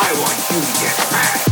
I want you to get mad.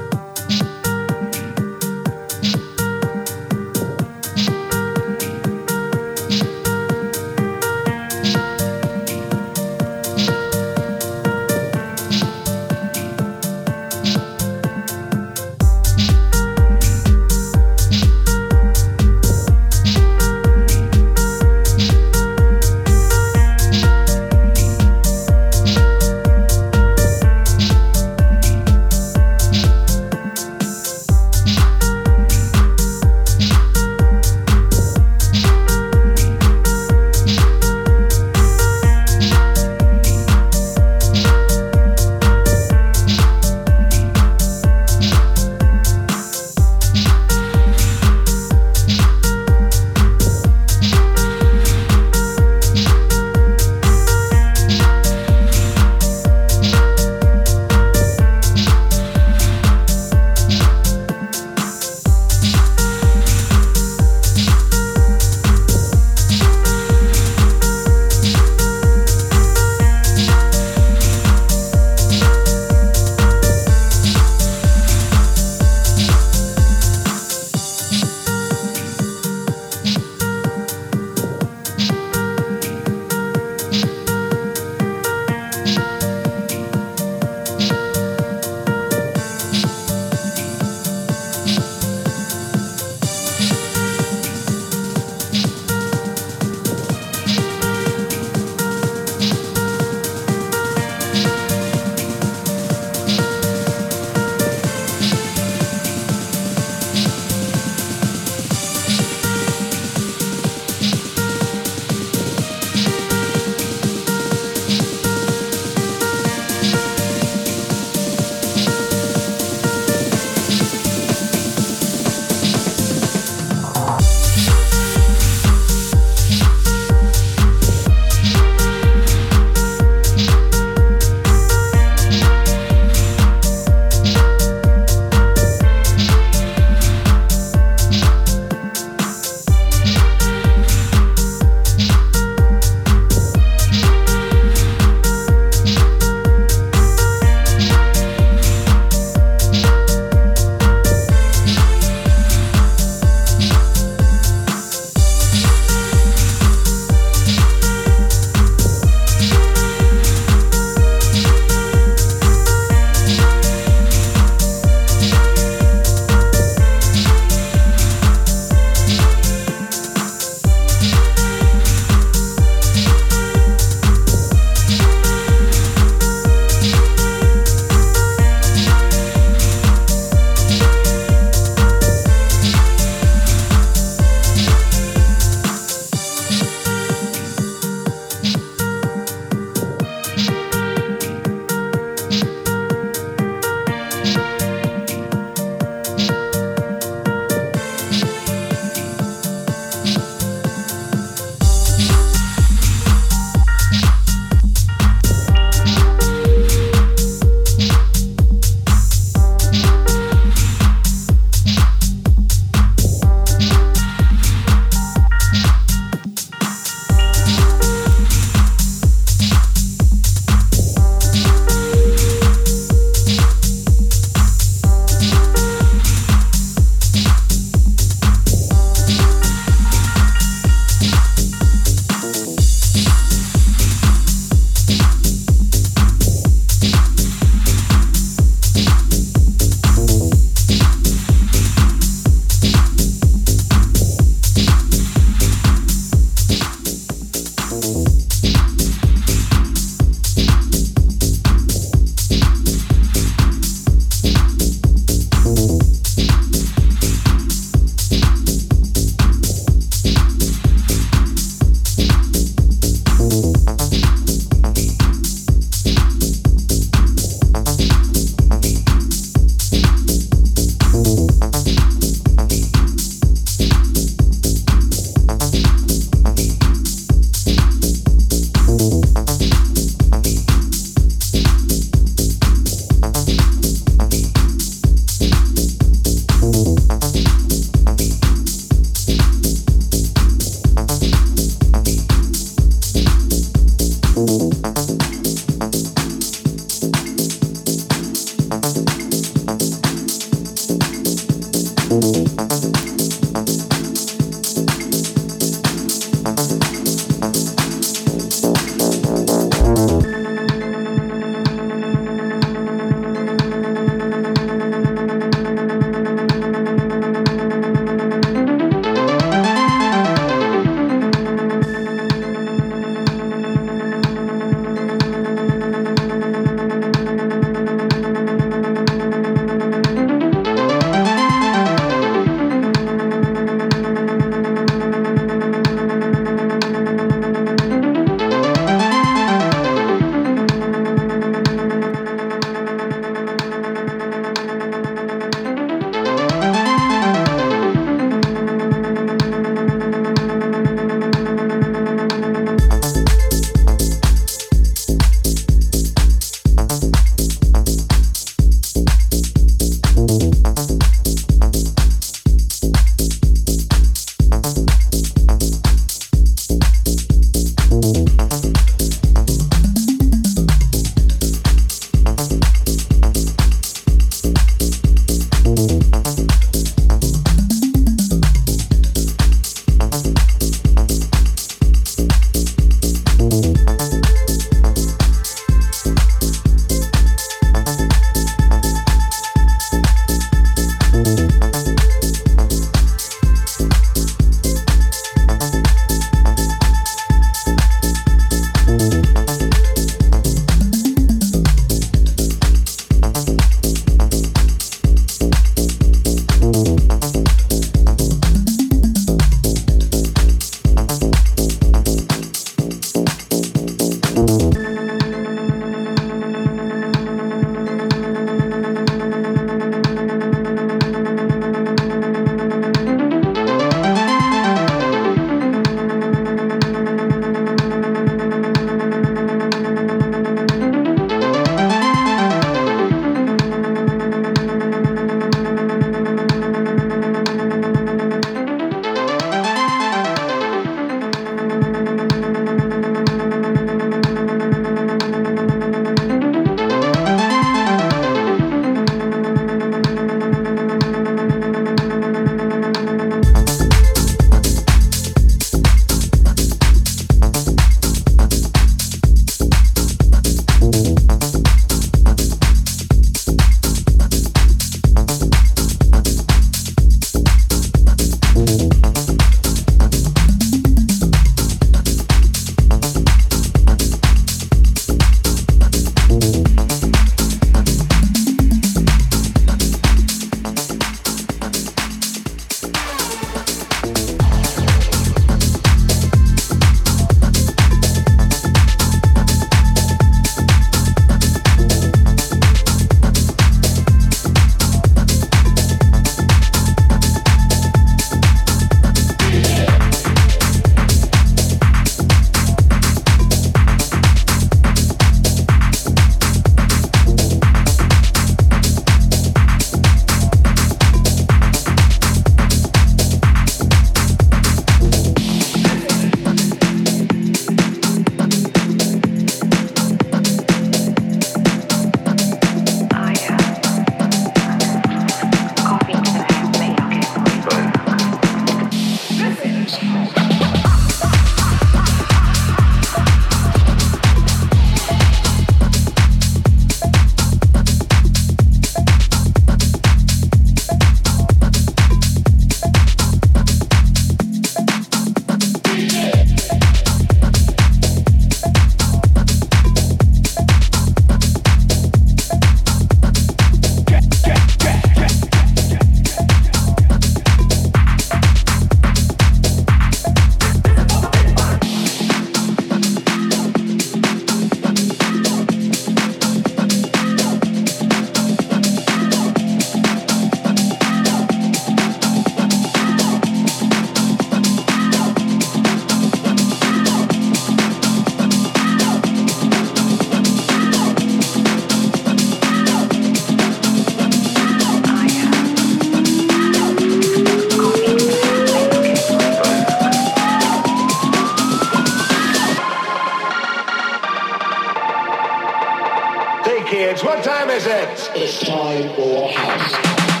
It's time time a house.